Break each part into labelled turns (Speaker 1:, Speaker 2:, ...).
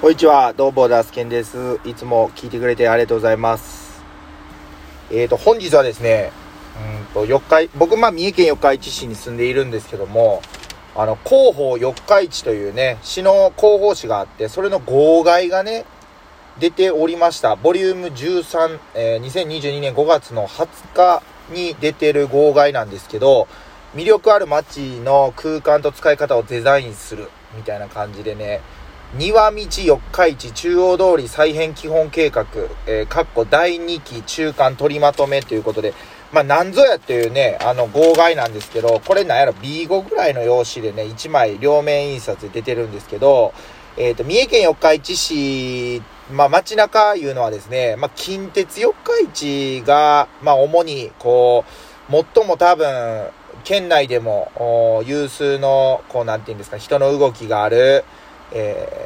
Speaker 1: こんにちは、どうも、ダスケンです。いつも聞いてくれてありがとうございます。えーと、本日はですね、うんと、四日、僕、まあ、三重県四日市市に住んでいるんですけども、あの、広報四日市というね、市の広報誌があって、それの号外がね、出ておりました。ボリューム13、えー2022年5月の20日に出てる号外なんですけど、魅力ある街の空間と使い方をデザインするみたいな感じでね、庭道四日市中央通り再編基本計画、えー、かっこ第2期中間取りまとめということで、まあ、なんぞやっていうね、あの、号外なんですけど、これなんやろ、B5 ぐらいの用紙でね、1枚両面印刷で出てるんですけど、えっ、と、三重県四日市市、まあ、街中いうのはですね、まあ、近鉄四日市が、まあ、主に、こう、最も多分、県内でも、お有数の、こう、なんていうんですか、人の動きがある、えー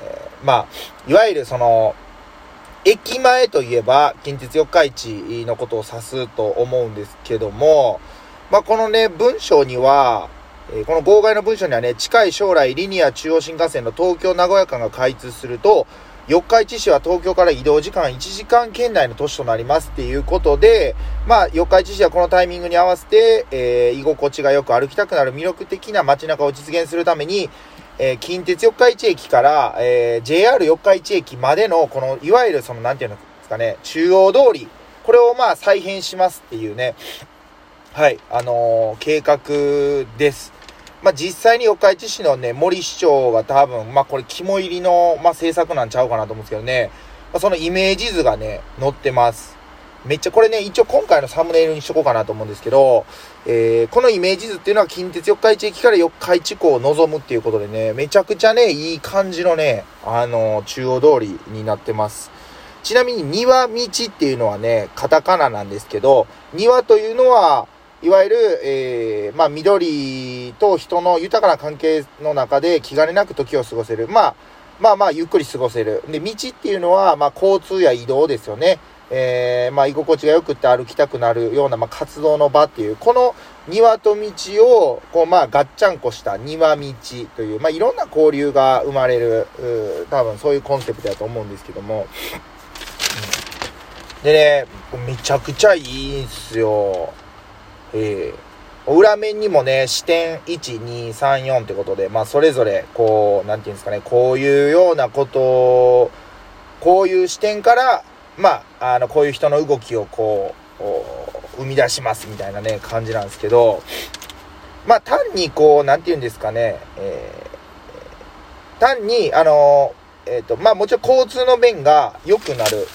Speaker 1: まあ、いわゆるその、駅前といえば、近鉄四日市のことを指すと思うんですけども、まあ、このね、文章には、えこの号外の文章にはね、近い将来リニア中央新幹線の東京名古屋間が開通すると、四日市市は東京から移動時間1時間圏内の都市となりますっていうことで、まあ、四日市市はこのタイミングに合わせて、えー居心地がよく歩きたくなる魅力的な街中を実現するために、えー近鉄四日市駅から、えー JR 四日市駅までの、この、いわゆるその、なんていうんですかね、中央通り、これをまあ再編しますっていうね、はい、あのー計画です。まあ、実際に四日市市のね、森市長が多分、まあ、これ肝入りの、まあ、政策なんちゃうかなと思うんですけどね、まあ、そのイメージ図がね、載ってます。めっちゃこれね、一応今回のサムネイルにしとこうかなと思うんですけど、えーこのイメージ図っていうのは近鉄四日市駅から四日市港を望むっていうことでね、めちゃくちゃね、いい感じのね、あの中央通りになってます。ちなみに庭道っていうのはね、カタカナなんですけど、庭というのは、いわゆる、えーまあ、緑と人の豊かな関係の中で気兼ねなく時を過ごせる。まあ、まあまあ、ゆっくり過ごせる。で、道っていうのは、まあ、交通や移動ですよね。えーまあ、居心地が良くて歩きたくなるような、まあ、活動の場っていう、この庭と道を、こう、まあ、ガッチャンコした庭道という、まあ、いろんな交流が生まれる、多分そういうコンセプトだと思うんですけども。でね、めちゃくちゃいいんすよ。えー裏面にもね、視点1、2、3、4ってことで、まあ、それぞれ、こう、なんていうんですかね、こういうようなことを、こういう視点から、まあ、あの、こういう人の動きをこう、生み出しますみたいなね、感じなんですけど、まあ、単にこう、なんていうんですかね、えー単に、あの、えっ、と、まあ、もちろん交通の便が良くなる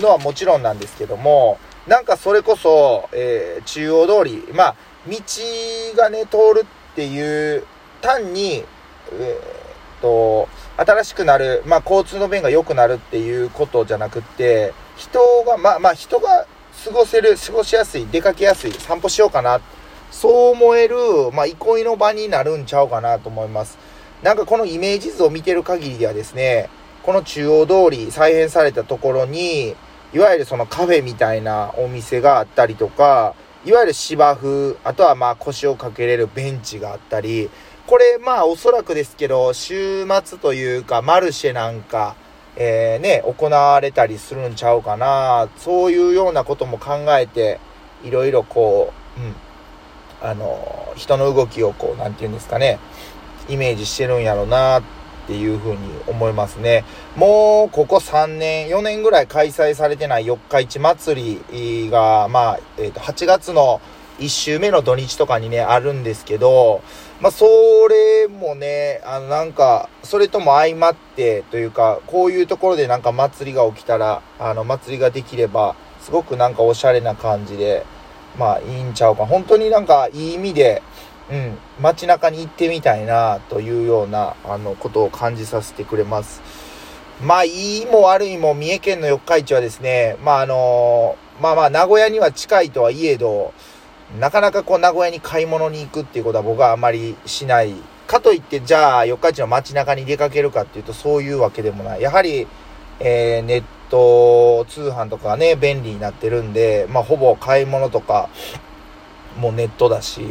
Speaker 1: のはもちろんなんですけども、なんかそれこそ、えー中央通り、まあ、道がね、通るっていう、単に、えーと、新しくなる、まあ、交通の便が良くなるっていうことじゃなくって、人が、まあ、まあ、人が過ごせる、過ごしやすい、出かけやすい、散歩しようかな、そう思える、まあ、憩いの場になるんちゃうかなと思います。なんかこのイメージ図を見てる限りではですね、この中央通り再編されたところに、いわゆるそのカフェみたいなお店があったりとか、いわゆる芝生、あとはまあ腰をかけれるベンチがあったり、これまあおそらくですけど、週末というかマルシェなんか、えーね、行われたりするんちゃうかな、そういうようなことも考えて、いろいろこう、うん、あの、人の動きをこう、なんて言うんですかね、イメージしてるんやろなっていうふうに思いますね。もう、ここ3年、4年ぐらい開催されてない四日市祭りが、まあ、えっ、と、8月の1週目の土日とかにね、あるんですけど、まあ、それもね、あの、なんか、それとも相まって、というか、こういうところでなんか祭りが起きたら、あの、祭りができれば、すごくなんかおしゃれな感じで、まあ、いいんちゃうか。本当になんか、いい意味で、うん、街中に行ってみたいな、というような、あの、ことを感じさせてくれます。まあ、いいも悪いも、三重県の四日市はですね、まあ、あのまあまあ、名古屋には近いとはいえど、なかなかこう、名古屋に買い物に行くっていうことは僕はあまりしない。かといって、じゃあ、四日市の街中に出かけるかっていうと、そういうわけでもない。やはり、えーネット通販とかね、便利になってるんで、まあ、ほぼ買い物とか、もうネットだし、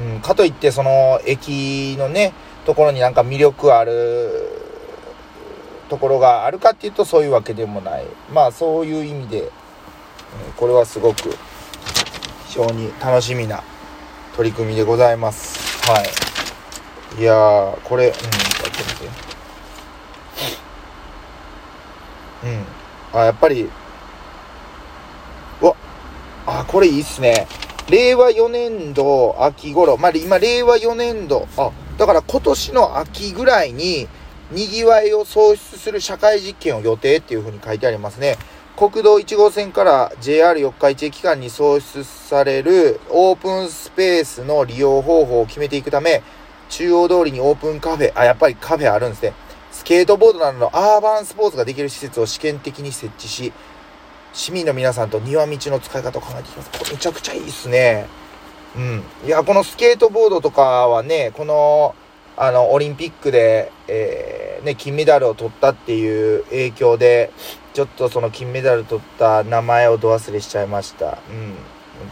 Speaker 1: うん、かといって、その、駅のね、ところになんか魅力ある、ところがあるかっていうとそういうわけでもないまあそういう意味で、これはすごく非常に楽しみな取り組みでございます。はい。いやーこれうんやってみて。うん。あやっぱりうわあこれいいっすね。令和4年度秋頃。まあ今令和4年度。あだから今年の秋ぐらいににぎわいを創出する社会実験を予定っていうふうに書いてありますね。国道1号線から JR 四日市駅間に創出されるオープンスペースの利用方法を決めていくため中央通りにオープンカフェあやっぱりカフェあるんですねスケートボードなどのアーバンスポーツができる施設を試験的に設置し、市民の皆さんと庭道の使い方を考えていきます。これめちゃくちゃいいっすね。うん。いや、このスケートボードとかはね、この、あの、オリンピックで、えー、ね、金メダルを取ったっていう影響で、ちょっとその金メダル取った名前をど忘れしちゃいました。うん。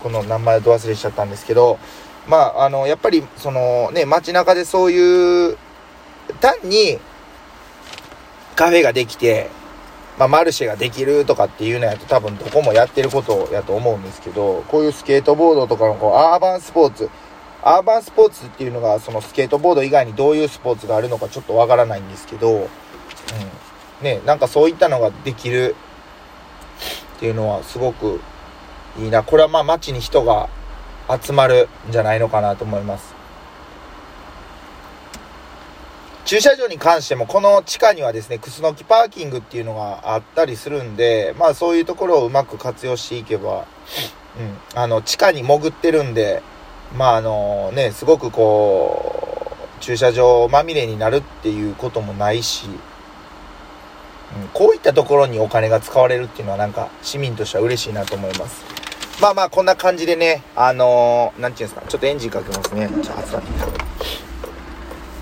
Speaker 1: この名前をど忘れしちゃったんですけど、まあ、あの、やっぱり、そのね、街中でそういう、単に、カフェができて、まあ、マルシェができるとかっていうのやと多分どこもやってることやと思うんですけど、こういうスケートボードとかのこうアーバンスポーツ、アーバンスポーツっていうのがそのスケートボード以外にどういうスポーツがあるのかちょっとわからないんですけど、うん。ね、なんかそういったのができるっていうのはすごくいいな。これはまあ街に人が集まるんじゃないのかなと思います。駐車場に関しても、この地下にはですね、クスノキパーキングっていうのがあったりするんで、まあそういうところをうまく活用していけば、うん、あの、地下に潜ってるんで、まああのね、すごくこう、駐車場まみれになるっていうこともないし、こういったところにお金が使われるっていうのはなんか市民としては嬉しいなと思います。まあまあこんな感じでね、あのー、なんていうんですか、ちょっとエンジンかけますね。ちょっと熱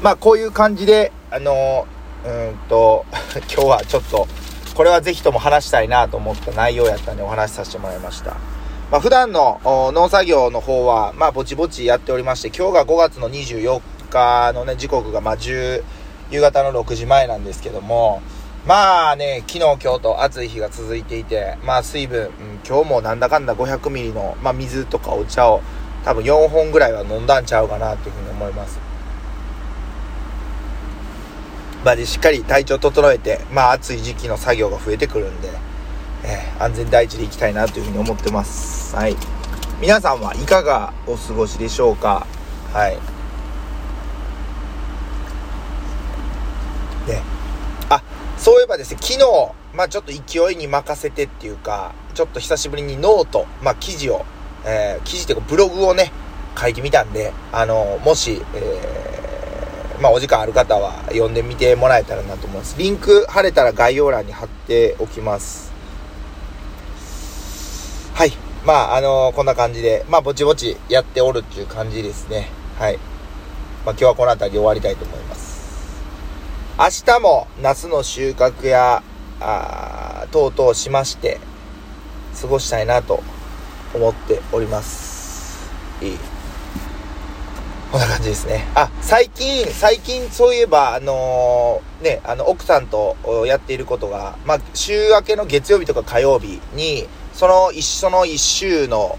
Speaker 1: まあこういう感じで、あのー、うんと、今日はちょっと、これはぜひとも話したいなと思った内容やったんでお話しさせてもらいました。まあ普段の農作業の方は、まあぼちぼちやっておりまして、今日が5月の24日のね、時刻がまあ10、夕方の6時前なんですけども、まあね、昨日今日と暑い日が続いていて、まあ水分、うん、今日もなんだかんだ500ミリの、まあ水とかお茶を多分4本ぐらいは飲んだんちゃうかなというふうに思います。まあでしっかり体調整えて、まあ暑い時期の作業が増えてくるんで、えー、安全第一でいきたいなというふうに思ってます。はい。皆さんはいかがお過ごしでしょうか？はい。ね。そういえばですね、昨日、まあちょっと勢いに任せてっていうか、ちょっと久しぶりに note、まあ記事を、えー、記事っていうかブログをね、書いてみたんで、あの、もし、えーまあ、お時間ある方は読んでみてもらえたらなと思います。リンク貼れたら概要欄に貼っておきます。はい。まあ、あのー、こんな感じで、まあ、ぼちぼちやっておるっていう感じですね。はい。まあ、今日はこの辺りで終わりたいと思います。明日も夏の収穫や、あ等々しまして、過ごしたいなと思っております。いい。こんな感じですね。あ、最近、最近そういえば、あのー、ね、あの、奥さんとやっていることが、まあ、週明けの月曜日とか火曜日に、その一緒の一週の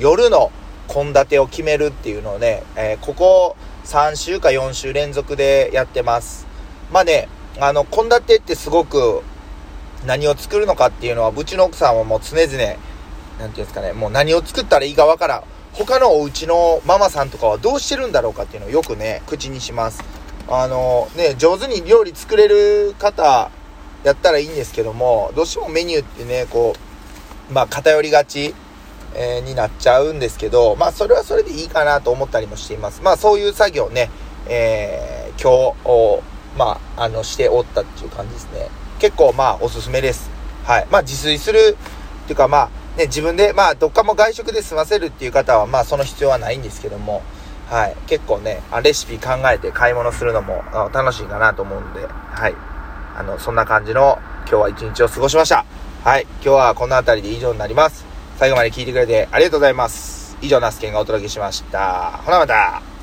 Speaker 1: 夜の献立を決めるっていうのをね、えー、ここ3週か4週連続でやってます。まあね、あの、献立ってすごく何を作るのかっていうのは、うちの奥さんはもう常々、なんていうんですかね、もう何を作ったらいいかわからん。他のお家のママさんとかはどうしてるんだろうかっていうのをよくね、口にします。あの、ね、上手に料理作れる方やったらいいんですけども、どうしてもメニューってね、こう、まあ偏りがち、えー、になっちゃうんですけど、まあそれはそれでいいかなと思ったりもしています。まあそういう作業ね、えー、今日、まあ、あの、しておったっていう感じですね。結構まあおすすめです。はい。まあ自炊するっていうかまあ、ね、自分で、まあ、どっかも外食で済ませるっていう方は、まあ、その必要はないんですけども、はい。結構ね、レシピ考えて買い物するのも楽しいかなと思うんで、はい。あの、そんな感じの今日は一日を過ごしました。はい。今日はこの辺りで以上になります。最後まで聞いてくれてありがとうございます。以上、ナスケンがお届けしました。ほなまた。